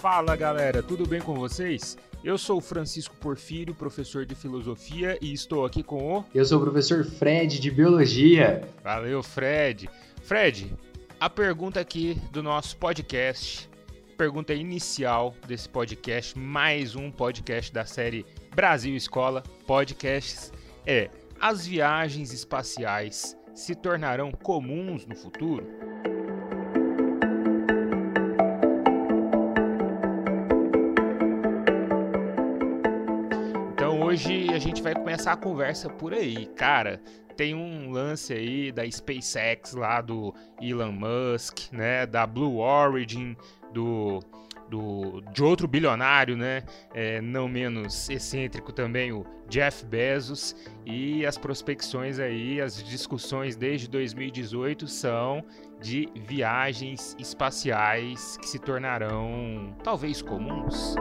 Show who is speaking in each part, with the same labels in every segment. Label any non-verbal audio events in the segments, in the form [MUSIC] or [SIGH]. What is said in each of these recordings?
Speaker 1: Fala galera, tudo bem com vocês? Eu sou o Francisco Porfírio, professor de filosofia, e estou aqui com o.
Speaker 2: Eu sou o professor Fred de biologia.
Speaker 1: Valeu, Fred. Fred, a pergunta aqui do nosso podcast, pergunta inicial desse podcast, mais um podcast da série Brasil Escola Podcasts, é: as viagens espaciais se tornarão comuns no futuro? Gente vai começar a conversa por aí. Cara, tem um lance aí da SpaceX lá do Elon Musk, né, da Blue Origin, do do, de outro bilionário, né? É, não menos excêntrico também, o Jeff Bezos. E as prospecções aí, as discussões desde 2018 são de viagens espaciais que se tornarão talvez comuns.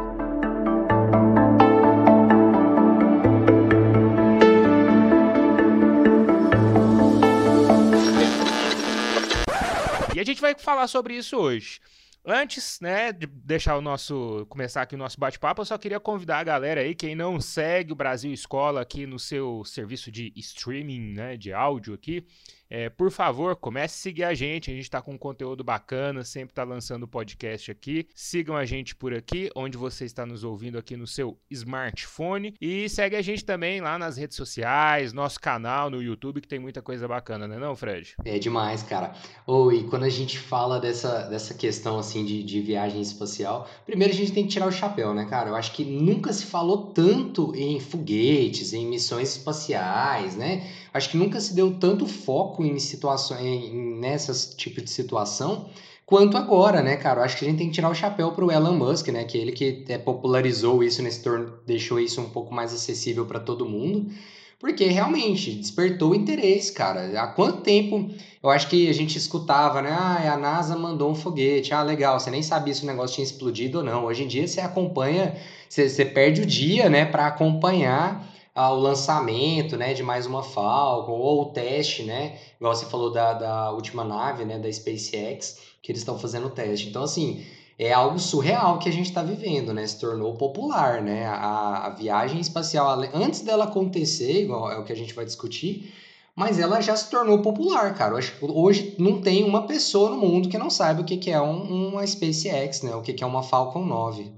Speaker 1: Vai falar sobre isso hoje. Antes, né, de deixar o nosso começar aqui o nosso bate-papo, eu só queria convidar a galera aí, quem não segue o Brasil Escola aqui no seu serviço de streaming, né, de áudio aqui, é, por favor, comece a seguir a gente. A gente está com um conteúdo bacana, sempre está lançando podcast aqui. Sigam a gente por aqui, onde você está nos ouvindo aqui no seu smartphone. E segue a gente também lá nas redes sociais, nosso canal no YouTube, que tem muita coisa bacana, né não, Fred?
Speaker 2: É demais, cara. Oh, e quando a gente fala dessa, dessa questão assim de, de viagem espacial, primeiro a gente tem que tirar o chapéu, né, cara? Eu acho que nunca se falou tanto em foguetes, em missões espaciais, né? Acho que nunca se deu tanto foco em situações, nessas tipo de situação, quanto agora, né, cara? Eu acho que a gente tem que tirar o chapéu pro Elon Musk, né? Que é ele que é, popularizou isso nesse torno, deixou isso um pouco mais acessível para todo mundo. Porque realmente despertou interesse, cara. Há quanto tempo eu acho que a gente escutava, né? Ah, a NASA mandou um foguete. Ah, legal. Você nem sabia se o negócio tinha explodido ou não. Hoje em dia você acompanha, você, você perde o dia, né, para acompanhar o lançamento né, de mais uma Falcon, ou o teste, né? Igual você falou da, da última nave, né? Da SpaceX, que eles estão fazendo o teste. Então, assim, é algo surreal que a gente está vivendo, né? Se tornou popular, né? A, a, viagem espacial, antes dela acontecer, igual é o que a gente vai discutir, mas ela já se tornou popular, cara. Hoje, hoje não tem uma pessoa no mundo que não saiba o que, que é um, uma SpaceX, né? O que, que é uma Falcon 9.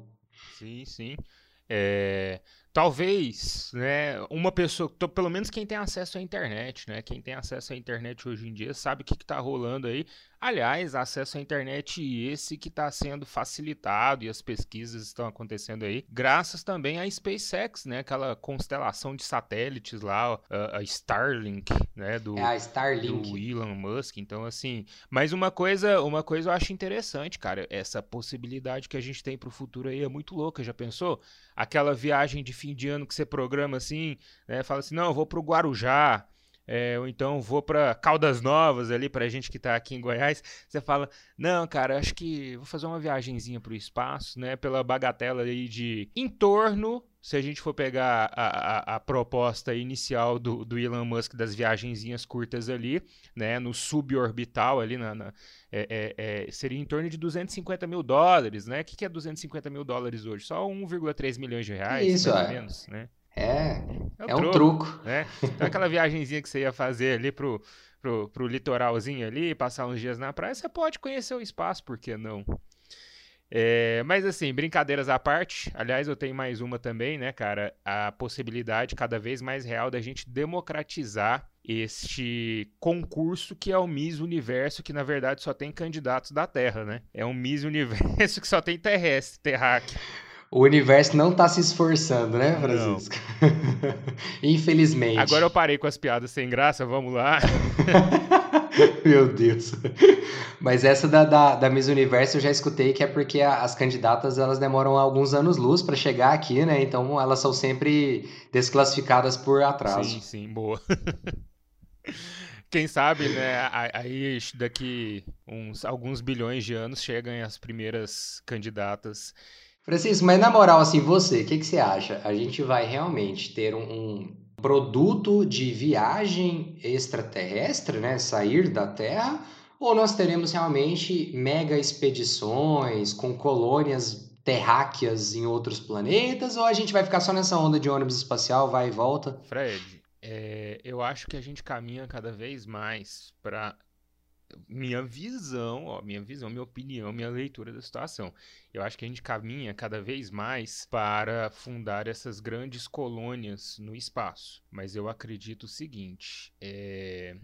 Speaker 1: Sim, sim. É talvez, né, uma pessoa, pelo menos quem tem acesso à internet, né, quem tem acesso à internet hoje em dia sabe o que está rolando aí. Aliás, acesso à internet esse que está sendo facilitado e as pesquisas estão acontecendo aí, graças também à SpaceX, né, aquela constelação de satélites lá, a, Starlink, né, do,
Speaker 2: é a Starlink.
Speaker 1: do Elon Musk. Então, assim, mas uma coisa, uma coisa eu acho interessante, cara, essa possibilidade que a gente tem para o futuro aí é muito louca. Já pensou? Aquela viagem de fim de ano que você programa assim, né? Fala assim, não, eu vou pro Guarujá, é, ou então vou para Caldas Novas ali para gente que está aqui em Goiás, você fala, não, cara, acho que vou fazer uma viagenzinha para o espaço, né, pela bagatela aí de em torno, se a gente for pegar a, a, a proposta inicial do, do, Elon Musk das viagenzinhas curtas ali, né, no suborbital ali, na, na é, é, é seria em torno de 250 mil dólares, né, o que, que é 250 mil dólares hoje? Só 1,3 milhões de reais,
Speaker 2: Isso,
Speaker 1: mais
Speaker 2: é.
Speaker 1: ou menos, né?
Speaker 2: É, é, é um truco.
Speaker 1: Né? Então, aquela viagemzinha que você ia fazer ali pro, pro, pro litoralzinho ali, passar uns dias na praia, você pode conhecer o espaço, por que não? É, mas assim, brincadeiras à parte, aliás, eu tenho mais uma também, né, cara? A possibilidade cada vez mais real da gente democratizar este concurso que é o Miss Universo, que na verdade só tem candidatos da Terra, né? É um Miss Universo [LAUGHS] que só tem terrestre, terráqueo.
Speaker 2: O universo não tá se esforçando, né, Francisco? [LAUGHS] Infelizmente.
Speaker 1: Agora eu parei com as piadas sem graça, vamos lá. [LAUGHS]
Speaker 2: Meu Deus. Mas essa da, da, da, Miss Universo eu já escutei que é porque as candidatas elas demoram alguns anos-luz para chegar aqui, né? Então elas são sempre desclassificadas por atraso.
Speaker 1: Sim, sim, boa. Quem sabe, né? Aí daqui uns alguns bilhões de anos chegam as primeiras candidatas
Speaker 2: Francisco, mas na moral, assim, você, o que, que você acha? A gente vai realmente ter um, um produto de viagem extraterrestre, né? Sair da Terra? Ou nós teremos realmente mega expedições com colônias terráqueas em outros planetas? Ou a gente vai ficar só nessa onda de ônibus espacial, vai e volta?
Speaker 1: Fred, é, eu acho que a gente caminha cada vez mais para minha visão, ó, minha visão, minha opinião, minha leitura da situação. Eu acho que a gente caminha cada vez mais para fundar essas grandes colônias no espaço. Mas eu acredito o seguinte, é...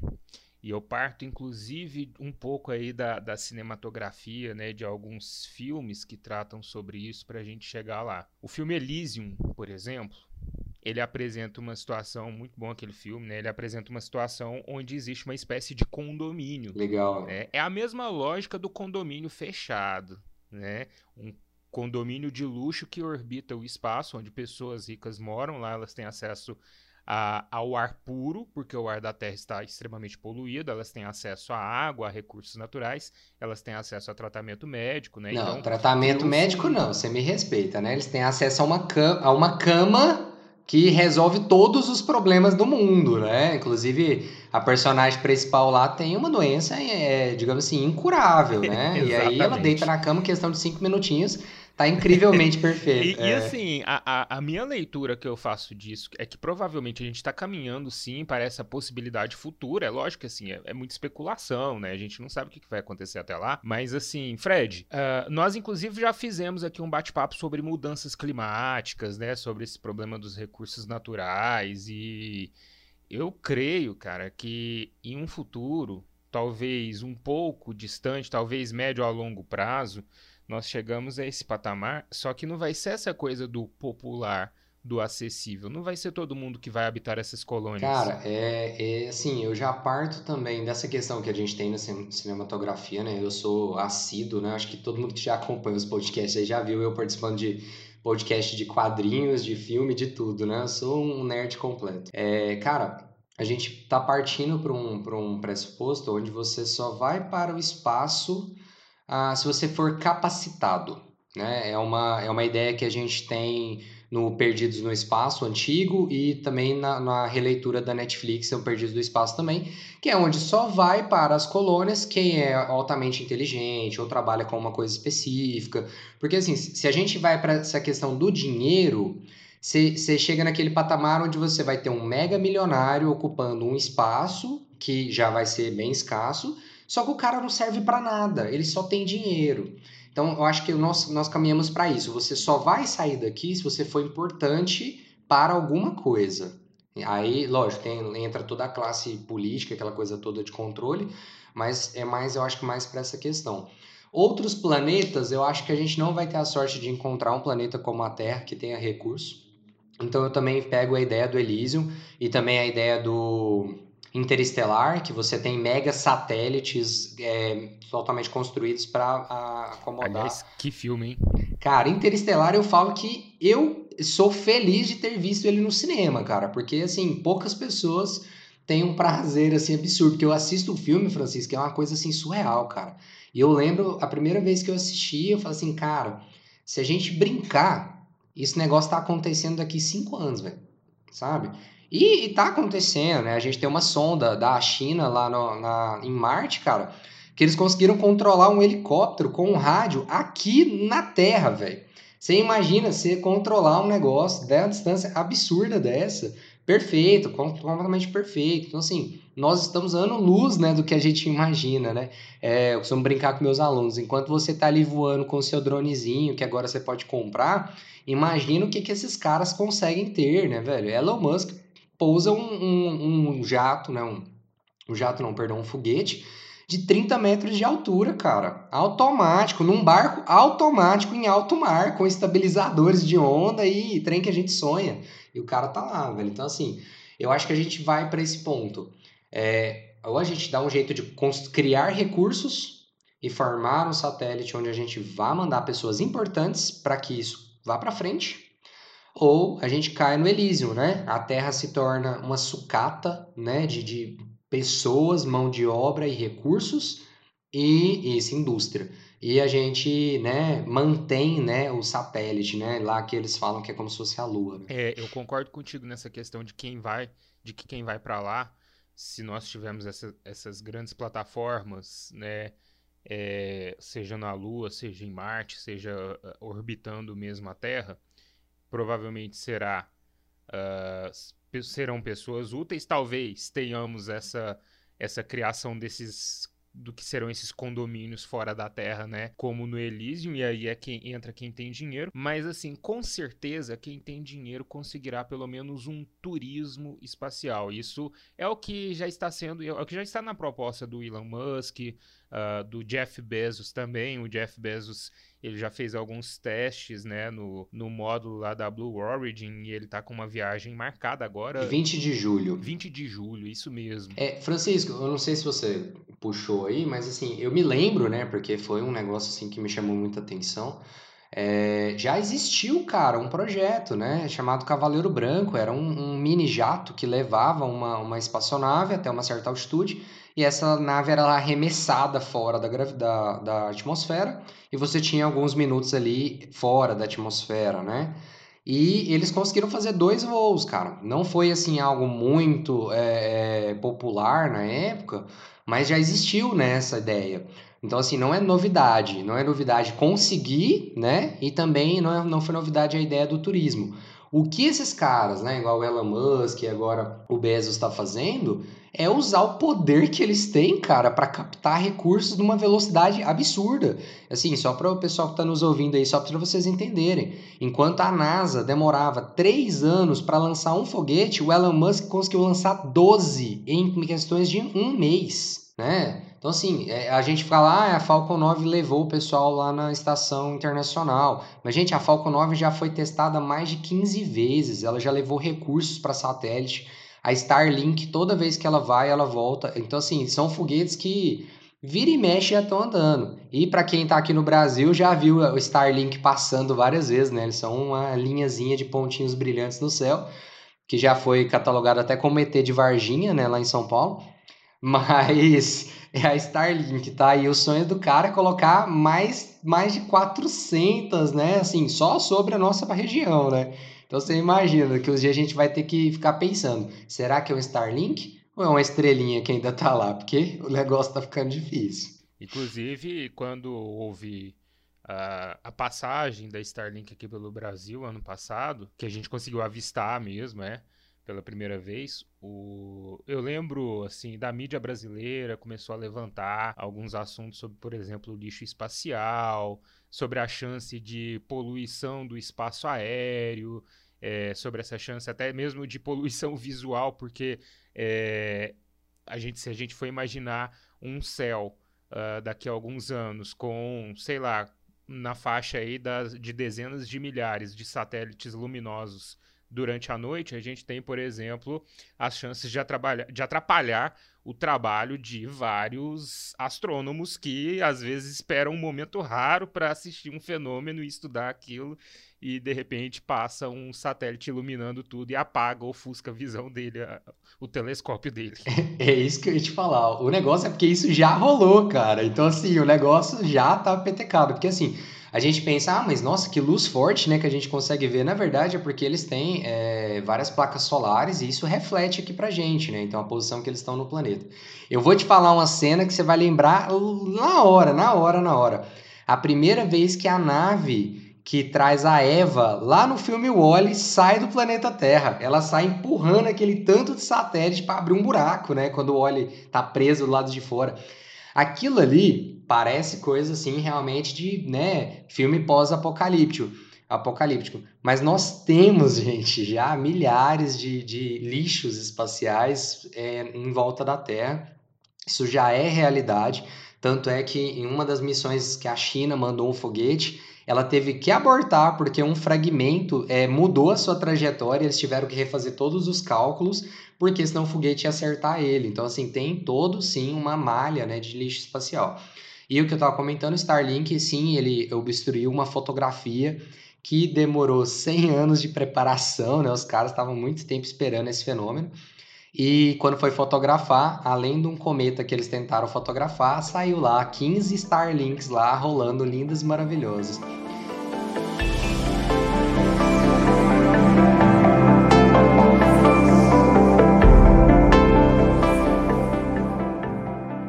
Speaker 1: E eu parto, inclusive, um pouco aí da, da cinematografia, né, de alguns filmes que tratam sobre isso para a gente chegar lá. O filme Elysium, por exemplo, ele apresenta uma situação muito bom aquele filme, né? Ele apresenta uma situação onde existe uma espécie de condomínio.
Speaker 2: Legal.
Speaker 1: Né? É a mesma lógica do condomínio fechado, né? Um condomínio de luxo que orbita o espaço, onde pessoas ricas moram, lá elas têm acesso a, ao ar puro, porque o ar da Terra está extremamente poluído, elas têm acesso à água, a recursos naturais, elas têm acesso a tratamento médico, né?
Speaker 2: Não, então, tratamento médico não, você me respeita, né? Eles têm acesso a uma, cama, a uma cama que resolve todos os problemas do mundo, né? Inclusive, a personagem principal lá tem uma doença, é, digamos assim, incurável, né? e aí ela deita na cama, questão de cinco minutinhos, Tá incrivelmente [LAUGHS] perfeito.
Speaker 1: e, é. e, assim, a, a, a, minha leitura que eu faço disso é que provavelmente a gente está caminhando sim para essa possibilidade futura. É lógico que assim, é, é muita especulação, né? A gente não sabe o que, que vai acontecer até lá. Mas assim, Fred, uh, nós inclusive já fizemos aqui um bate-papo sobre mudanças climáticas, né? Sobre esse problema dos recursos naturais. E eu creio, cara, que em um futuro, talvez um pouco distante, talvez médio a longo prazo, nós chegamos a esse patamar, só que não vai ser essa coisa do popular, do acessível. Não vai ser todo mundo que vai habitar essas colônias.
Speaker 2: Cara, é, é assim, eu já parto também dessa questão que a gente tem na cinematografia, né? Eu sou assíduo, né? Acho que todo mundo que já acompanha os podcasts aí já viu eu participando de podcast de quadrinhos, de filme, de tudo, né? Eu sou um nerd completo. É, cara, a gente tá partindo para um, um pressuposto onde você só vai para o espaço ah, se você for capacitado. Né? É, uma, é uma ideia que a gente tem no Perdidos no Espaço antigo e também na, na releitura da Netflix, o Perdidos no Espaço também, que é onde só vai para as colônias quem é altamente inteligente ou trabalha com uma coisa específica. Porque assim, se a gente vai para essa questão do dinheiro, você chega naquele patamar onde você vai ter um mega milionário ocupando um espaço que já vai ser bem escasso, só que o cara não serve para nada, ele só tem dinheiro. Então, eu acho que nós, nós caminhamos para isso. Você só vai sair daqui se você for importante para alguma coisa. Aí, lógico, tem, entra toda a classe política, aquela coisa toda de controle, mas é mais, eu acho que mais para essa questão. Outros planetas, eu acho que a gente não vai ter a sorte de encontrar um planeta como a Terra que tenha recurso. Então eu também pego a ideia do Elysium e também a ideia do interestelar, que você tem mega satélites é, totalmente construídos para acomodar.
Speaker 1: Aliás, que filme, hein?
Speaker 2: Cara, Interestelar eu falo que eu sou feliz de ter visto ele no cinema, cara, porque assim, poucas pessoas têm um prazer assim absurdo, porque eu assisto o filme, Francisco, que é uma coisa assim surreal, cara. E eu lembro a primeira vez que eu assisti, eu falei assim, cara, se a gente brincar, esse negócio tá acontecendo daqui cinco anos, velho. Sabe? E, está acontecendo, né? A gente tem uma sonda da China lá no, na, em Marte, cara, que eles conseguiram controlar um helicóptero com um rádio aqui na Terra, velho. Você imagina você controlar um negócio da distância absurda dessa, perfeito, completamente perfeito. Então, assim, nós estamos ano luz, né, do que a gente imagina, né? É, eu costumo brincar com meus alunos, enquanto você está ali voando com o seu dronezinho, que agora você pode comprar, imagina o que, que esses caras conseguem ter, né, velho? Elon Musk pousa um, um, um jato, né? Um, um jato não, perdão, um foguete de 30 metros de altura, cara. Automático, num barco automático em alto mar, com estabilizadores de onda e trem que a gente sonha. E o cara tá lá, velho. Então, assim, eu acho que a gente vai para esse ponto. É, ou a gente dá um jeito de criar recursos e formar um satélite onde a gente vá mandar pessoas importantes para que isso vá para frente ou a gente cai no Elísio, né? A Terra se torna uma sucata, né, de, de pessoas, mão de obra e recursos e, e essa indústria. E a gente, né, mantém, né, o satélite, né, lá que eles falam que é como se fosse a Lua. Né?
Speaker 1: É, eu concordo contigo nessa questão de quem vai, de que quem vai para lá, se nós tivermos essa, essas grandes plataformas, né, é, seja na Lua, seja em Marte, seja uh, orbitando mesmo a Terra, provavelmente será uh, serão pessoas úteis. Talvez tenhamos essa essa criação desses do que serão esses condomínios fora da Terra, né? Como no Elysium, e aí é quem entra quem tem dinheiro. Mas assim, com certeza quem tem dinheiro conseguirá pelo menos um turismo espacial. Isso é o que já está sendo, é o que já está na proposta do Elon Musk, uh, do Jeff Bezos também. O Jeff Bezos ele já fez alguns testes, né, no, no módulo lá da Blue Origin e ele tá com uma viagem marcada agora.
Speaker 2: 20 de julho.
Speaker 1: 20 de julho, isso mesmo.
Speaker 2: É, Francisco, eu não sei se você puxou aí, mas assim, eu me lembro, né, porque foi um negócio assim que me chamou muita atenção. É, já existiu, cara, um projeto, né, chamado Cavaleiro Branco. Era um, um mini jato que levava uma, uma espaçonave até uma certa altitude e essa nave era arremessada fora da, da, da atmosfera e você tinha alguns minutos ali fora da atmosfera, né? E eles conseguiram fazer dois voos, cara. Não foi assim algo muito é, popular na época, mas já existiu né, ideia. Então, assim, não é novidade. Não é novidade conseguir, né? E também não, é, não foi novidade a ideia do turismo. O que esses caras, né, igual o Elon Musk e agora o Bezos está fazendo, é usar o poder que eles têm, cara, para captar recursos numa velocidade absurda. Assim, só para o pessoal que está nos ouvindo aí, só para vocês entenderem. Enquanto a NASA demorava três anos para lançar um foguete, o Elon Musk conseguiu lançar 12 em questões de um mês, né? Então, assim, é, a gente fala, ah, a Falcon 9 levou o pessoal lá na estação internacional. Mas, gente, a Falcon 9 já foi testada mais de 15 vezes, ela já levou recursos para satélite. A Starlink, toda vez que ela vai, ela volta. Então, assim, são foguetes que vira e mexe já estão andando. E para quem está aqui no Brasil, já viu o Starlink passando várias vezes, né? Eles são uma linhazinha de pontinhos brilhantes no céu, que já foi catalogado até como ET de Varginha, né, lá em São Paulo. Mas é a Starlink, tá? E o sonho do cara é colocar mais, mais de 400, né? Assim, só sobre a nossa região, né? Então você imagina que os dias a gente vai ter que ficar pensando: será que é um Starlink ou é uma estrelinha que ainda tá lá? Porque o negócio tá ficando difícil.
Speaker 1: Inclusive, quando houve a, a passagem da Starlink aqui pelo Brasil ano passado, que a gente conseguiu avistar mesmo, é pela primeira vez, o... eu lembro assim da mídia brasileira começou a levantar alguns assuntos sobre, por exemplo, o lixo espacial, sobre a chance de poluição do espaço aéreo, é, sobre essa chance até mesmo de poluição [LAUGHS] visual, porque é, a gente, se a gente for imaginar um céu uh, daqui a alguns anos com, sei lá, na faixa aí das, de dezenas de milhares de satélites luminosos durante a noite, a gente tem, por exemplo, as chances de, de atrapalhar o trabalho de vários astrônomos que às vezes esperam um momento raro para assistir um fenômeno e estudar aquilo e de repente passa um satélite iluminando tudo e apaga ofusca a visão dele, a, o telescópio dele.
Speaker 2: É, [LAUGHS] é, isso que eu ia te falar. O negócio é porque isso já rolou, cara. Então assim, o negócio já tá petecado, porque assim, a gente pensa, ah, mas nossa, que luz forte, né, que a gente consegue ver. Na verdade, é porque eles têm é, várias placas solares e isso reflete aqui pra gente, né? Então, a posição que eles estão no planeta. Eu vou te falar uma cena que você vai lembrar na hora, na hora, na hora. A primeira vez que a nave que traz a Eva lá no filme Wally sai do planeta Terra. Ela sai empurrando aquele tanto de satélite para abrir um buraco, né? Quando o Wally tá preso do lado de fora. Aquilo ali parece coisa assim realmente de, né, filme pós-apocalíptico. Apocalíptico. Mas nós temos, [LAUGHS] gente, já milhares de, de lixos espaciais é, em volta da Terra. Isso já é realidade. Tanto é que em uma das missões que a China mandou um foguete, ela teve que abortar porque um fragmento é, mudou a sua trajetória, eles tiveram que refazer todos os cálculos, porque senão o foguete ia acertar ele. Então, assim, tem todo sim uma malha né, de lixo espacial. E o que eu estava comentando, Starlink, sim, ele obstruiu uma fotografia que demorou 100 anos de preparação, né? Os caras estavam muito tempo esperando esse fenômeno. E quando foi fotografar, além de um cometa que eles tentaram fotografar, saiu lá 15 Starlinks lá rolando lindas e maravilhosas.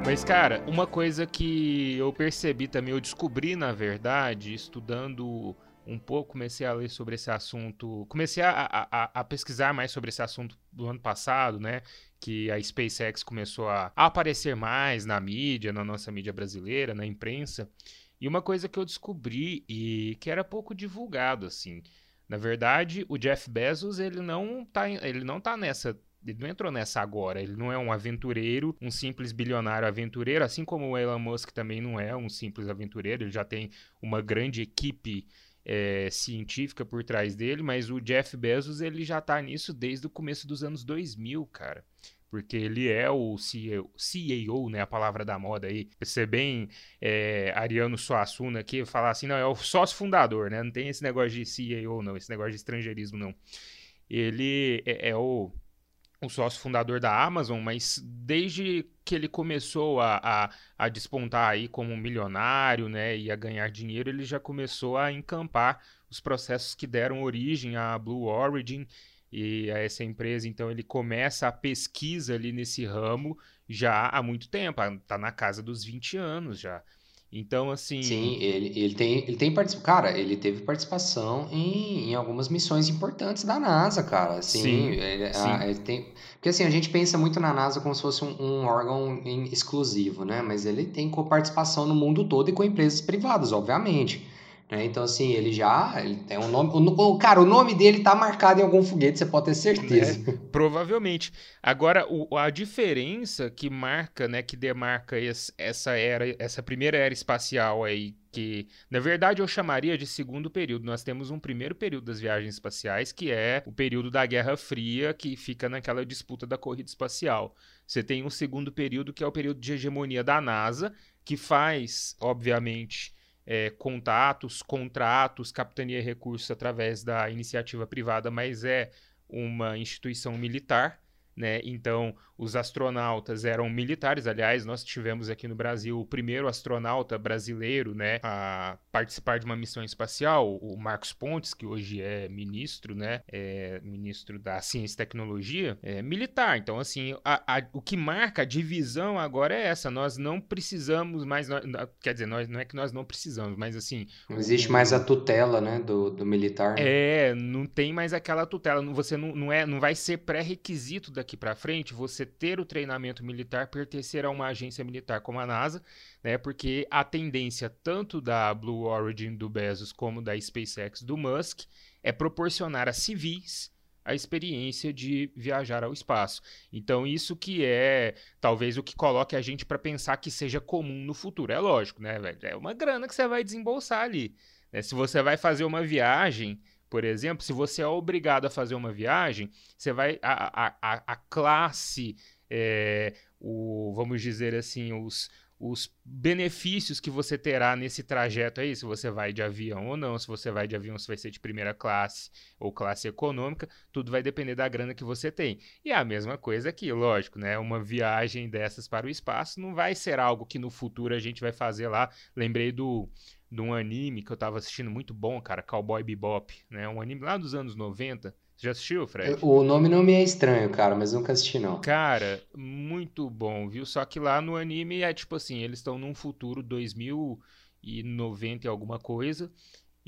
Speaker 1: Mas cara, uma coisa que eu percebi também, eu descobri, na verdade, estudando um pouco, comecei a ler sobre esse assunto, comecei a, a, a, pesquisar mais sobre esse assunto do ano passado, né? Que a SpaceX começou a, aparecer mais na mídia, na nossa mídia brasileira, na imprensa. E uma coisa que eu descobri e que era pouco divulgado, assim. Na verdade, o Jeff Bezos, ele não tá, ele não tá nessa ele não entrou nessa agora. Ele não é um aventureiro, um simples bilionário aventureiro, assim como o Elon Musk também não é um simples aventureiro. Ele já tem uma grande equipe é, científica por trás dele, mas o Jeff Bezos ele já tá nisso desde o começo dos anos 2000, cara. Porque ele é o CEO, CEO né, a palavra da moda aí. Ser bem é, Ariano Suassuna aqui, falar assim, não, é o sócio fundador, né? Não tem esse negócio de CEO, não, esse negócio de estrangeirismo, não. Ele é, é o o sócio fundador da Amazon, mas desde que ele começou a, a, a, despontar aí como milionário, né, e a ganhar dinheiro, ele já começou a encampar os processos que deram origem à Blue Origin e a essa empresa. Então ele começa a pesquisa ali nesse ramo já há muito tempo, está na casa dos 20 anos já. Então, assim.
Speaker 2: Sim, ele, ele tem, ele tem particip... Cara, ele teve participação em, em algumas missões importantes da NASA, cara. Assim, sim, ele, sim. A, ele tem. Porque assim, a gente pensa muito na NASA como se fosse um, um órgão exclusivo, né? Mas ele tem participação no mundo todo e com empresas privadas, obviamente. Né? Então, assim, ele já ele tem um nome. O, cara, o nome dele tá marcado em algum foguete, você pode ter certeza.
Speaker 1: É, provavelmente. Agora, o, a diferença que marca, né, que demarca essa era, essa primeira era espacial aí, que na verdade eu chamaria de segundo período. Nós temos um primeiro período das viagens espaciais, que é o período da Guerra Fria, que fica naquela disputa da corrida espacial. Você tem um segundo período, que é o período de hegemonia da NASA, que faz, obviamente é, contatos, contratos, capitania e recursos através da iniciativa privada, mas é uma instituição militar. Né? Então, os astronautas eram militares. Aliás, nós tivemos aqui no Brasil o primeiro astronauta brasileiro né, a participar de uma missão espacial, o Marcos Pontes, que hoje é ministro, né, é ministro da Ciência e Tecnologia, é militar. Então, assim, a, a, o que marca a divisão agora é essa. Nós não precisamos mais. Nós, quer dizer, nós, não é que nós não precisamos, mas assim.
Speaker 2: Não existe o, mais a tutela né, do, do militar. Né?
Speaker 1: É, não tem mais aquela tutela. Você não, não, é, não vai ser pré-requisito daqui para frente você ter o treinamento militar, pertencer a uma agência militar como a NASA, né? Porque a tendência tanto da Blue Origin do Bezos como da SpaceX do Musk é proporcionar a civis a experiência de viajar ao espaço. Então, isso que é talvez o que coloque a gente para pensar que seja comum no futuro. É lógico, né, velho? É uma grana que você vai desembolsar ali. Né? Se você vai fazer uma viagem por exemplo, se você é obrigado a fazer uma viagem, você vai. A, a, a classe, é, o, vamos dizer assim, os, os benefícios que você terá nesse trajeto aí, se você vai de avião ou não, se você vai de avião, se vai ser de primeira classe ou classe econômica, tudo vai depender da grana que você tem. E a mesma coisa aqui, lógico, né? Uma viagem dessas para o espaço não vai ser algo que no futuro a gente vai fazer lá. Lembrei do de um anime que eu tava assistindo muito bom, cara, Cowboy Bebop, né? Um anime lá dos anos 90. Você já assistiu, Fred?
Speaker 2: O nome não me é estranho, cara, mas nunca assisti, não.
Speaker 1: Cara, muito bom, viu? Só que lá no anime é tipo assim, eles estão num futuro 2090 e alguma coisa,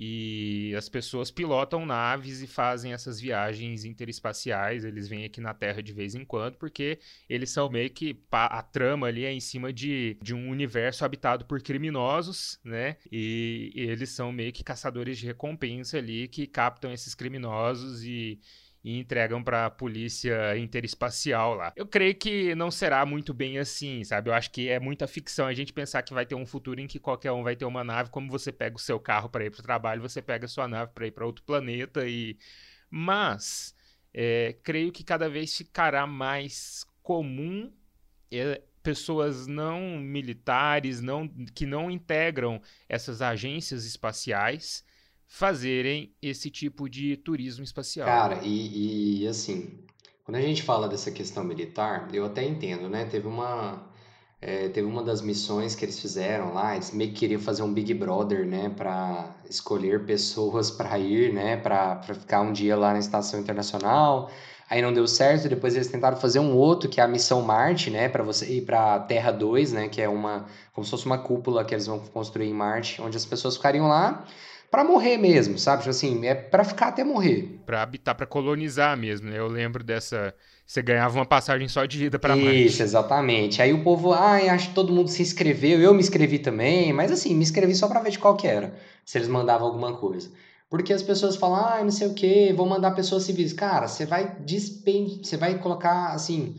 Speaker 1: e as pessoas pilotam naves e fazem essas viagens interespaciais. Eles vêm aqui na Terra de vez em quando, porque eles são meio que. A trama ali é em cima de, de um universo habitado por criminosos, né? E, e eles são meio que caçadores de recompensa ali que captam esses criminosos e e entregam para a polícia interespacial lá. Eu creio que não será muito bem assim, sabe? Eu acho que é muita ficção a gente pensar que vai ter um futuro em que qualquer um vai ter uma nave, como você pega o seu carro para ir para o trabalho, você pega a sua nave para ir para outro planeta e mas é, creio que cada vez ficará mais comum é, pessoas não militares, não que não integram essas agências espaciais fazerem esse tipo de turismo espacial.
Speaker 2: Cara, e, e assim, quando a gente fala dessa questão militar, eu até entendo, né? Teve uma, é, teve uma das missões que eles fizeram lá, eles meio que queriam fazer um Big Brother, né? Para escolher pessoas [LAUGHS] para ir, né? Para ficar um dia lá na Estação Internacional. aí não deu certo, depois eles tentaram fazer um outro, que é a Missão Marte, né, para você ir para Terra 2, né, que é uma como se fosse uma cúpula que eles vão construir em Marte, onde as pessoas ficariam lá para morrer mesmo, sabe? Tipo assim, é para ficar até morrer.
Speaker 1: Para habitar, para colonizar mesmo, né? Eu lembro dessa você ganhava uma passagem só de ida para Marte.
Speaker 2: Isso, exatamente. Aí o povo, ai, acho que todo mundo se inscreveu, eu me inscrevi também, mas assim, me inscrevi só para ver de qual que era, se eles mandavam alguma coisa. Porque as pessoas falam, ah, não sei o que, vou mandar pessoas civis. Cara, você vai despend... você vai colocar assim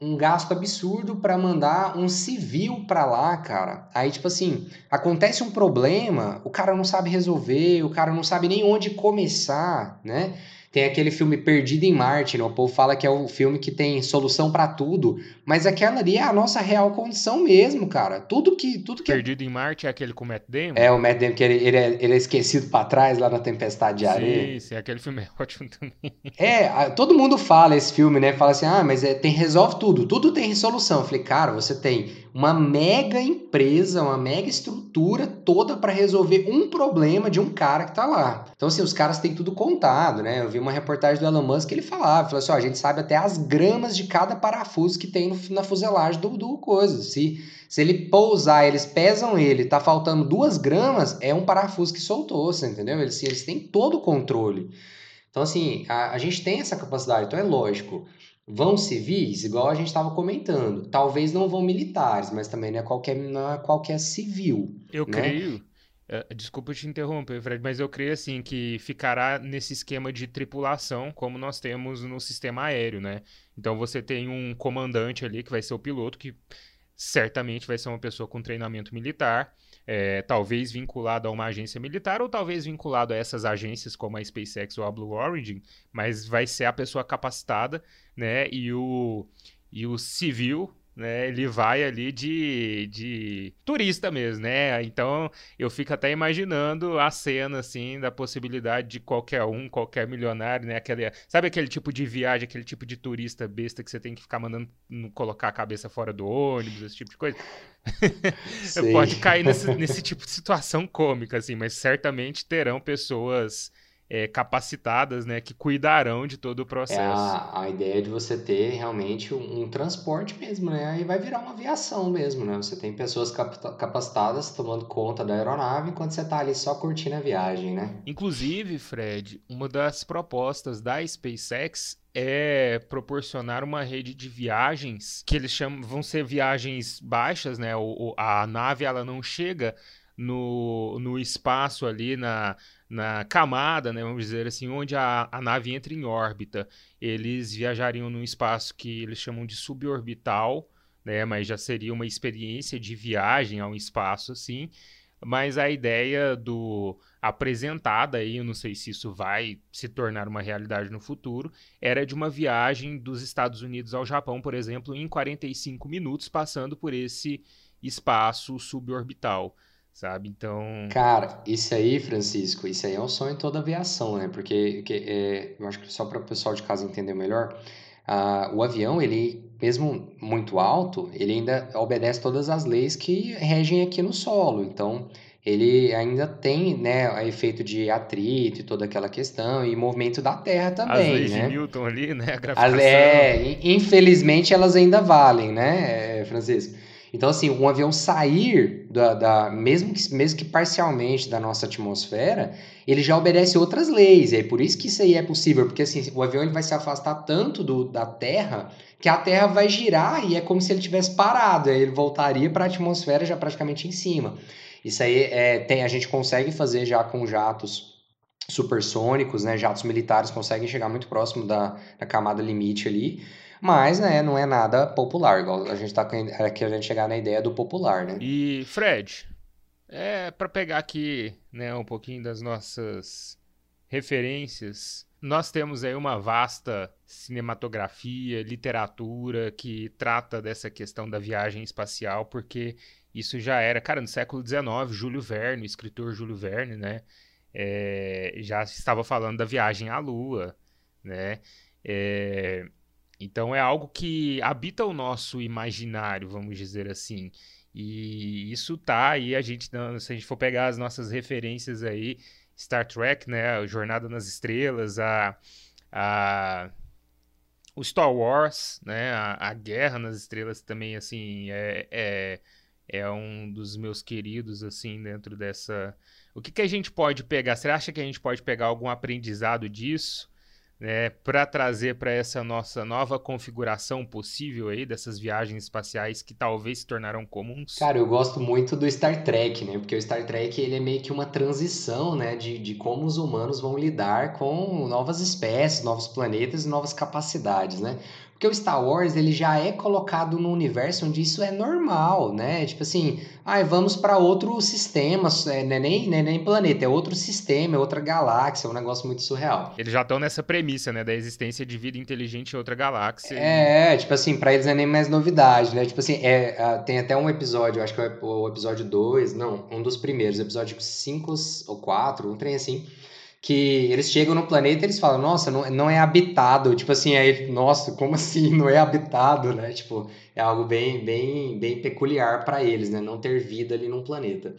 Speaker 2: um gasto absurdo para mandar um civil para lá, cara. Aí tipo assim, acontece um problema, o cara não sabe resolver, o cara não sabe nem onde começar, né? Tem aquele filme Perdido em Marte, né? O povo fala que é o filme que tem solução para tudo, mas aquela ali é a nossa real condição mesmo, cara. Tudo que. Tudo que...
Speaker 1: Perdido em Marte é aquele com o Matt Damon?
Speaker 2: É, o Matt Damon, que ele, ele, é, ele é esquecido para trás lá na Tempestade de Areia.
Speaker 1: Sim, sim, aquele filme é [LAUGHS] ótimo também.
Speaker 2: É, todo mundo fala esse filme, né? Fala assim, ah, mas é, tem, resolve tudo, tudo tem solução. Eu falei, cara, você tem uma mega empresa, uma mega estrutura toda para resolver um problema de um cara que tá lá. Então, assim, os caras têm tudo contado, né? Eu vi uma reportagem do Elon Musk que ele falava, falou assim, ó, a gente sabe até as gramas de cada parafuso que tem na fuselagem do, do coisa. Se, se ele pousar, eles pesam ele, tá faltando duas gramas, é um parafuso que soltou, você entendeu? Eles, eles têm todo o controle. Então, assim, a, a gente tem essa capacidade, então é lógico. Vão civis, igual a gente estava comentando. Talvez não vão militares, mas também não é qualquer, não é qualquer civil.
Speaker 1: Eu
Speaker 2: né?
Speaker 1: creio. Uh, desculpa te interromper, Fred, mas eu creio assim que ficará nesse esquema de tripulação, como nós temos no sistema aéreo, né? Então você tem um comandante ali que vai ser o piloto, que certamente vai ser uma pessoa com treinamento militar é, talvez vinculado a uma agência militar ou talvez vinculado a essas agências como a SpaceX ou a Blue Origin, mas vai ser a pessoa capacitada, né? E o, e o civil né? Ele vai ali de, de turista mesmo, né? Então eu fico até imaginando a cena assim da possibilidade de qualquer um, qualquer milionário, né? Aquele, sabe aquele tipo de viagem, aquele tipo de turista besta que você tem que ficar mandando colocar a cabeça fora do ônibus, esse tipo de coisa. [LAUGHS] Pode cair nesse, nesse tipo de situação cômica, assim, mas certamente terão pessoas é, capacitadas, né, que cuidarão de todo o processo. É
Speaker 2: a, a ideia de você ter realmente um, um, transporte mesmo, né? Aí vai virar uma aviação mesmo, né? Você tem pessoas capacitadas tomando conta da aeronave enquanto você está ali só curtindo a viagem, né?
Speaker 1: Inclusive, Fred, uma das propostas da SpaceX é proporcionar uma rede de viagens que eles chamam vão ser viagens baixas, né? O, a nave ela não chega no, no espaço ali na na camada, né, vamos dizer assim, onde a, a nave entra em órbita. Eles viajariam num espaço que eles chamam de suborbital, né, mas já seria uma experiência de viagem ao espaço, assim. Mas a ideia do apresentada aí, eu não sei se isso vai se tornar uma realidade no futuro, era de uma viagem dos Estados Unidos ao Japão, por exemplo, em 45 minutos, passando por esse espaço suborbital sabe? Então.
Speaker 2: Cara, isso aí, Francisco, isso aí é um sonho em toda aviação, né? Porque que, é, eu acho que só para o pessoal de casa entender melhor, uh, o avião, ele, mesmo muito alto, ele ainda obedece todas as leis que regem aqui no solo. Então, ele ainda tem, né, efeito de atrito e toda aquela questão, e movimento da Terra também,
Speaker 1: As leis
Speaker 2: né?
Speaker 1: de Newton ali, né? A gravitação.
Speaker 2: é, infelizmente elas ainda valem, né, Francisco? Então, assim, um avião sair da, da, mesmo, que, mesmo que parcialmente da nossa atmosfera, ele já obedece outras leis. É por isso que isso aí é possível, porque assim, o avião ele vai se afastar tanto do, da Terra que a Terra vai girar e é como se ele tivesse parado. Aí ele voltaria para a atmosfera já praticamente em cima. Isso aí é, tem, a gente consegue fazer já com jatos supersônicos, né? Jatos militares conseguem chegar muito próximo da, da camada limite ali. Mas, né, não é nada popular, igual a gente tá querendo chegar na ideia do popular, né?
Speaker 1: E, Fred, é para pegar aqui, né, um pouquinho das nossas referências. Nós temos aí uma vasta cinematografia, literatura que trata dessa questão da viagem espacial, porque isso já era, cara, no século XIX, Júlio Verne, o escritor Júlio Verne, né, é, já estava falando da viagem à Lua, né, é, então é algo que habita o nosso imaginário, vamos dizer assim. E isso tá aí, a gente, se a gente for pegar as nossas referências aí, Star Trek, né, Jornada nas Estrelas, a, a o Star Wars, né? A, a Guerra nas Estrelas também, assim, é, é, é um dos meus queridos, assim, dentro dessa. O que, que a gente pode pegar? Você acha que a gente pode pegar algum aprendizado disso? Né, para trazer para essa nossa nova configuração possível aí dessas viagens espaciais que talvez se tornarão comuns?
Speaker 2: Cara, eu gosto muito do Star Trek, né? Porque o Star Trek ele é meio que uma transição, né, de, de como os humanos vão lidar com novas espécies, novos planetas e novas capacidades, né? Porque o Star Wars ele já é colocado num universo onde isso é normal, né? Tipo assim, ah, vamos para outro sistema, é, não, é nem, não é nem planeta, é outro sistema, é outra galáxia, é um negócio muito surreal.
Speaker 1: Eles já estão nessa premissa, né, da existência de vida inteligente em outra galáxia.
Speaker 2: É, e... tipo assim, para eles não é nem mais novidade, né? Tipo assim, é, tem até um episódio, acho que é o episódio 2, não, um dos primeiros, episódio 5 ou 4, um trem assim que eles chegam no planeta e eles falam, nossa, não, não é habitado. Tipo assim, aí, nossa, como assim [LAUGHS] não é habitado, né? Tipo, é algo bem, bem, bem peculiar para eles, né? Não ter vida ali num planeta.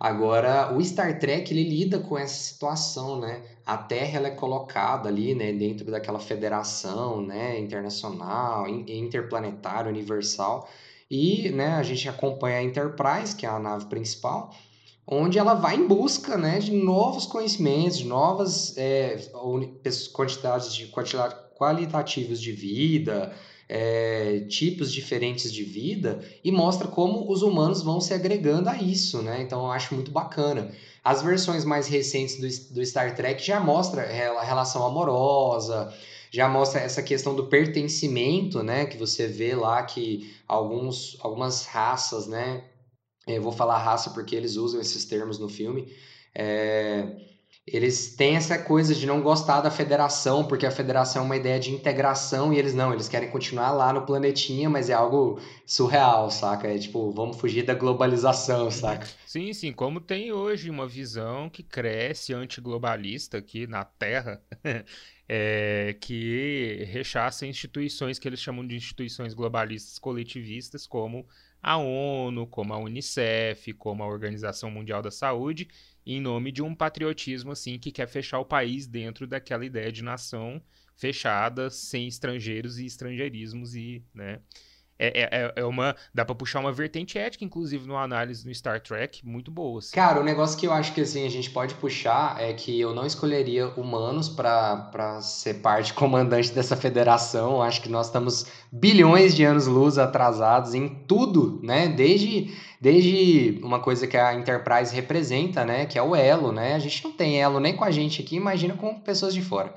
Speaker 2: Agora, o Star Trek, ele lida com essa situação, né? A Terra, ela é colocada ali, né? Dentro daquela federação, né? Internacional, interplanetária, universal. E, né, a gente acompanha a Enterprise, que é a nave principal, onde ela vai em busca né, de novos conhecimentos, de novas é, quantidades de qualitativos de vida, é, tipos diferentes de vida e mostra como os humanos vão se agregando a isso, né? Então eu acho muito bacana. As versões mais recentes do, do Star Trek já mostra a relação amorosa, já mostra essa questão do pertencimento, né? Que você vê lá que alguns, algumas raças, né? Eu vou falar raça porque eles usam esses termos no filme, é, eles têm essa coisa de não gostar da federação, porque a federação é uma ideia de integração e eles não, eles querem continuar lá no planetinha, mas é algo surreal, saca? É tipo, vamos fugir da globalização, saca?
Speaker 1: Sim, sim, como tem hoje uma visão que cresce antiglobalista aqui na Terra, [LAUGHS] é, que rechaça instituições que eles chamam de instituições globalistas coletivistas, como a ONU, como a Unicef, como a Organização Mundial da Saúde, em nome de um patriotismo assim que quer fechar o país dentro daquela ideia de nação fechada, sem estrangeiros e estrangeirismos e, né? É, é, é, é uma. Dá pra puxar uma vertente ética, inclusive, numa análise no Star Trek, muito boa. Assim.
Speaker 2: Cara, o negócio que eu acho que assim, a gente pode puxar é que eu não escolheria humanos para ser parte [LAUGHS] comandante dessa federação. Eu acho que nós estamos bilhões de anos-luz atrasados em tudo, né? Desde, desde uma coisa que a Enterprise representa, né? Que é o elo, né? A gente não tem elo nem com a gente aqui, imagina com pessoas de fora.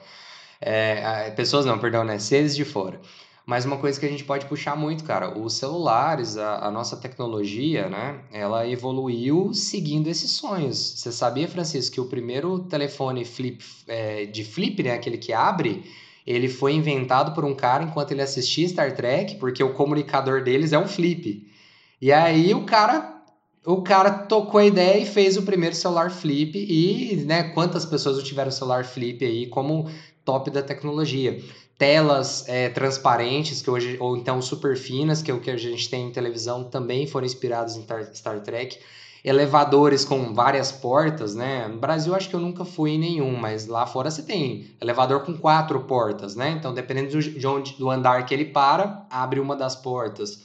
Speaker 2: É, pessoas não, perdão, né? Seres de fora. Mas uma coisa que a gente pode puxar muito, cara, os celulares, a, a nossa tecnologia, né? Ela evoluiu seguindo esses sonhos. Você sabia, Francisco, que o primeiro telefone flip, é, de flip, né? Aquele que abre, ele foi inventado por um cara enquanto ele assistia Star Trek, porque o comunicador deles é um flip. E aí o cara o cara tocou a ideia e fez o primeiro celular flip e, né, quantas pessoas tiveram celular flip aí como top da tecnologia telas é, transparentes que hoje ou então super finas que é o que a gente tem em televisão também foram inspirados em Star Trek. Elevadores com várias portas né? No Brasil acho que eu nunca fui em nenhum mas lá fora você tem elevador com quatro portas né? Então dependendo de onde do andar que ele para abre uma das portas.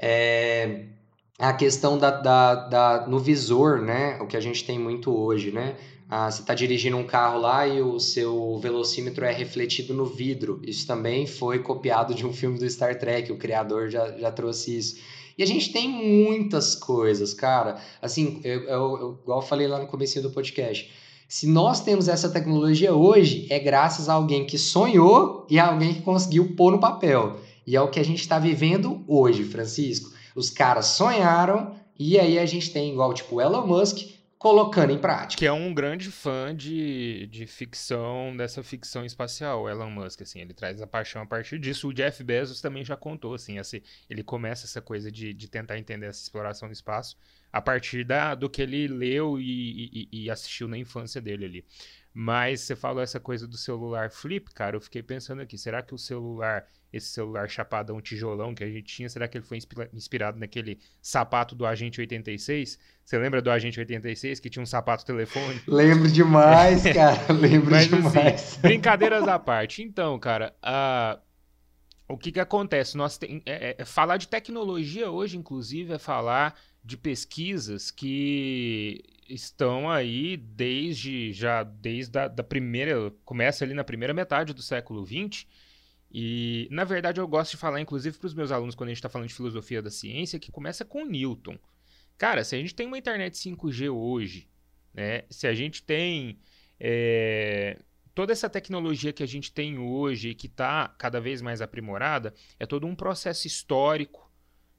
Speaker 2: É, a questão da, da, da no visor né? O que a gente tem muito hoje né ah, você está dirigindo um carro lá e o seu velocímetro é refletido no vidro. Isso também foi copiado de um filme do Star Trek, o criador já, já trouxe isso. E a gente tem muitas coisas, cara. Assim, eu, eu, eu, igual eu falei lá no começo do podcast. Se nós temos essa tecnologia hoje, é graças a alguém que sonhou e a alguém que conseguiu pôr no papel. E é o que a gente está vivendo hoje, Francisco. Os caras sonharam e aí a gente tem igual tipo Elon Musk colocando em prática.
Speaker 1: Que é um grande fã de, de ficção, dessa ficção espacial, Elon Musk, assim, ele traz a paixão a partir disso. O Jeff Bezos também já contou, assim, assim ele começa essa coisa de, de tentar entender essa exploração do espaço a partir da, do que ele leu e, e, e assistiu na infância dele ali. Mas você falou essa coisa do celular flip, cara, eu fiquei pensando aqui, será que o celular esse celular chapadão tijolão que a gente tinha, será que ele foi inspirado naquele sapato do Agente 86? Você lembra do Agente 86 que tinha um sapato telefone? [LAUGHS]
Speaker 2: Lembro demais, [LAUGHS] cara. Lembro Mas, assim, demais.
Speaker 1: Assim, [LAUGHS] brincadeiras à parte. Então, cara, o que, que acontece? Nós tem, é, é, falar de tecnologia hoje, inclusive, é falar de pesquisas que estão aí desde já desde da primeira começa ali na primeira metade do século XX e na verdade eu gosto de falar inclusive para os meus alunos quando a gente está falando de filosofia da ciência que começa com Newton. Cara se a gente tem uma internet 5G hoje né se a gente tem é, toda essa tecnologia que a gente tem hoje e que está cada vez mais aprimorada é todo um processo histórico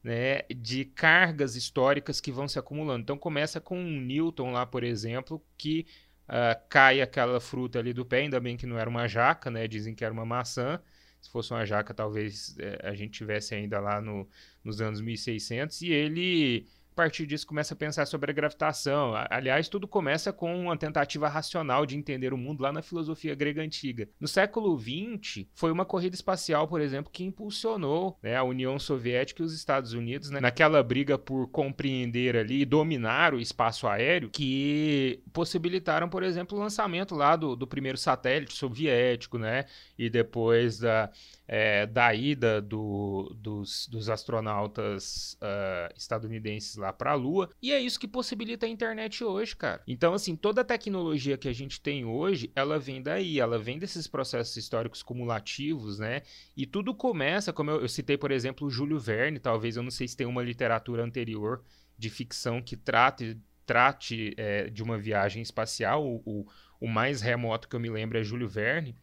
Speaker 1: né, de cargas históricas que vão se acumulando. Então começa com um Newton lá, por exemplo, que uh, cai aquela fruta ali do pé, ainda bem que não era uma jaca, né? Dizem que era uma maçã. Se fosse uma jaca, talvez eh, a gente tivesse ainda lá no, nos anos 1600. E ele partir disso começa a pensar sobre a gravitação. Aliás, tudo começa com uma tentativa racional de entender o mundo lá na filosofia grega antiga. No século XX, foi uma corrida espacial, por exemplo, que impulsionou né, a União Soviética e os Estados Unidos né, naquela briga por compreender ali e dominar o espaço aéreo, que possibilitaram, por exemplo, o lançamento lá do, do primeiro satélite soviético, né? E depois da é, da ida do, dos, dos, astronautas uh, estadunidenses lá para a Lua. E é isso que possibilita a internet hoje, cara. Então, assim, toda a tecnologia que a gente tem hoje, ela vem daí, ela vem desses processos históricos cumulativos, né? E tudo começa, como eu, eu citei, por exemplo, o Júlio Verne, talvez eu não sei se tem uma literatura anterior de ficção que trate, trate é, de uma viagem espacial. O, o, o mais remoto que eu me lembro é Júlio Verne.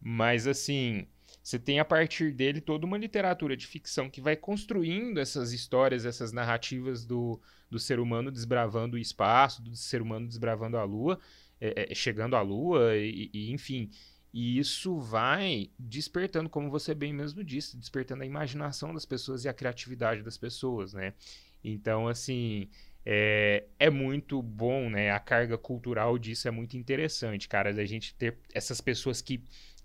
Speaker 1: Mas, assim, você tem a partir dele toda uma literatura de ficção que vai construindo essas histórias, essas narrativas do, do ser humano desbravando o espaço, do ser humano desbravando a lua, é, é, chegando à lua, e, e, enfim. E isso vai despertando, como você bem mesmo disse, despertando a imaginação das pessoas e a criatividade das pessoas, né? Então, assim, é, é, muito bom, né? A carga cultural disso é muito interessante, cara, da gente ter essas pessoas que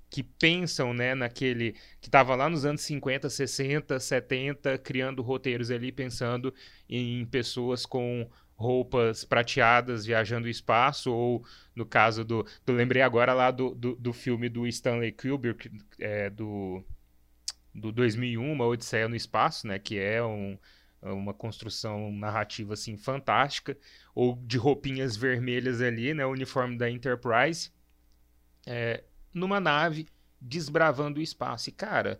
Speaker 1: que pensam, né, naquele que estava lá nos anos 50, 60, 70, criando roteiros ali, pensando em pessoas com roupas prateadas viajando o espaço, ou no caso do. Eu lembrei agora lá do, do, do filme do Stanley Kubrick, é, do, do 2001, Uma Odisseia no Espaço, né, que é um, uma construção narrativa assim fantástica, ou de roupinhas vermelhas ali, né, o uniforme da Enterprise. É, numa nave desbravando o espaço. E, cara,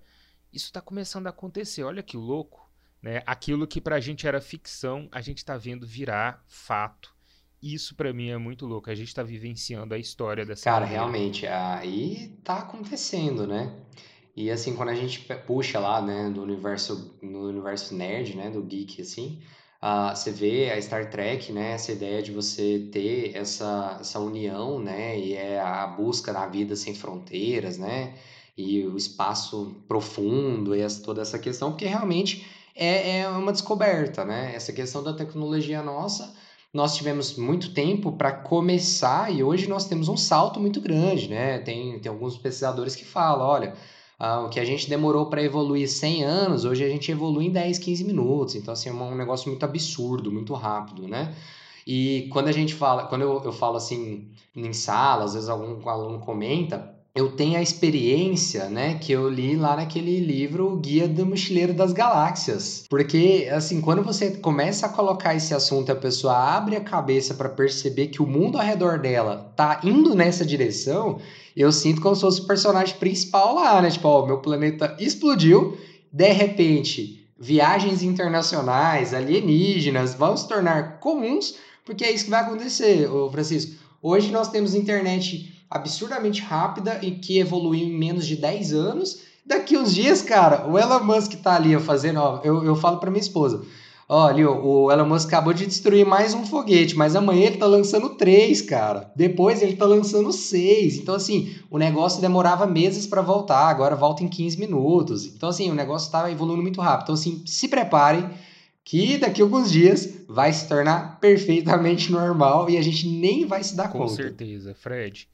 Speaker 1: isso está começando a acontecer. Olha que louco. Né? Aquilo que pra gente era ficção, a gente está vendo virar fato. Isso para mim é muito louco. A gente está vivenciando a história dessa.
Speaker 2: Cara, maneira. realmente, aí tá acontecendo, né? E assim, quando a gente puxa lá, né, do universo, no universo nerd, né, do geek, assim, Uh, você vê a Star Trek, né, essa ideia de você ter essa, essa união, né, e é a busca da vida sem fronteiras, né, e o espaço profundo e essa, toda essa questão, porque realmente é, é uma descoberta, né, essa questão da tecnologia nossa, nós tivemos muito tempo para começar e hoje nós temos um salto muito grande, né, tem, tem alguns pesquisadores que falam, olha, ah, o que a gente demorou para evoluir 100 anos, hoje a gente evolui em 10, 15 minutos. Então, assim, é um negócio muito absurdo, muito rápido, né? E quando a gente fala, quando eu, eu falo assim em sala, às vezes algum aluno comenta, eu tenho a experiência, né, que eu li lá naquele livro Guia do Mochileiro das Galáxias. Porque, assim, quando você começa a colocar esse assunto, a pessoa abre a cabeça para perceber que o mundo ao redor dela tá indo nessa direção, eu sinto como se fosse o personagem principal lá, né? Tipo, ó, meu planeta explodiu, de repente, viagens internacionais, alienígenas vão se tornar comuns, porque é isso que vai acontecer, ô Francisco. Hoje nós temos internet absurdamente rápida e que evoluiu em menos de 10 anos. Daqui uns dias, cara, o Elon Musk tá ali fazendo, ó, eu, eu falo para minha esposa, olha, o Elon Musk acabou de destruir mais um foguete, mas amanhã ele tá lançando três, cara. Depois ele tá lançando seis. Então, assim, o negócio demorava meses para voltar, agora volta em 15 minutos. Então, assim, o negócio tá evoluindo muito rápido. Então, assim, se preparem que daqui a alguns dias vai se tornar perfeitamente normal e a gente nem vai se dar
Speaker 1: Com
Speaker 2: conta.
Speaker 1: Com certeza, Fred.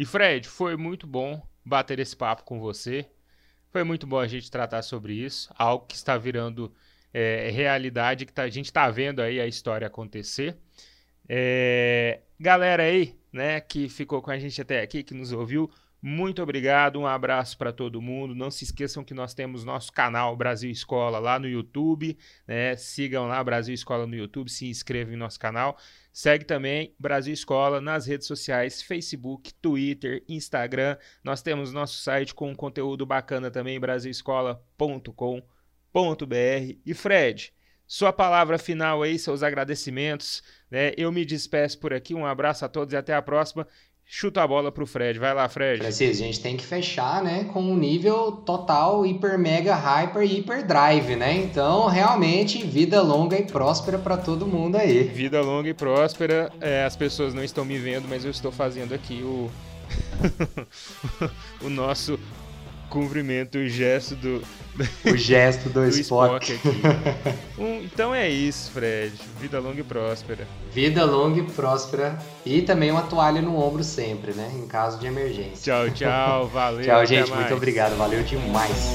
Speaker 1: E Fred, foi muito bom bater esse papo com você. Foi muito bom a gente tratar sobre isso, algo que está virando é, realidade, que tá, a gente está vendo aí a história acontecer. É, galera aí, né, que ficou com a gente até aqui, que nos ouviu, Muito obrigado, um abraço para todo mundo. Não se esqueçam que nós temos nosso canal Brasil Escola lá no YouTube, né? Sigam lá Brasil Escola no YouTube, se inscrevam em nosso canal. Segue também Brasil Escola nas redes sociais, Facebook, Twitter, Instagram. Nós temos nosso site com conteúdo bacana também, brasilescola.com.br. E Fred, sua palavra final aí, seus agradecimentos. Né? Eu me despeço por aqui. Um abraço a todos e até a próxima chuta a bola pro Fred. Vai lá, Fred.
Speaker 2: Francisco, a gente tem que fechar, né, com um nível total, hiper, mega, hyper, hiper drive, né? Então, realmente, vida longa e próspera para todo mundo aí.
Speaker 1: Vida longa e próspera. É, as pessoas não estão me vendo, mas eu estou fazendo aqui o [LAUGHS] o nosso cumprimento, o gesto do.
Speaker 2: O gesto do, [LAUGHS] do Spock. Spock [LAUGHS]
Speaker 1: um, então é isso, Fred. Vida longa e próspera.
Speaker 2: Vida longa e próspera. E também uma toalha no ombro sempre, né? Em caso de emergência.
Speaker 1: Tchau, tchau. [LAUGHS] Valeu.
Speaker 2: tchau, gente. Muito obrigado. Valeu demais.